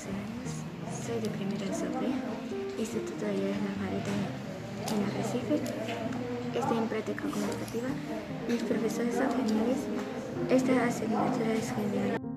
soy de primera SOPRE, Instituto de Ayudas Margarita en Arrecife. Estoy en práctica comunicativa. Mis profesores son geniales. Esta asignatura es genial.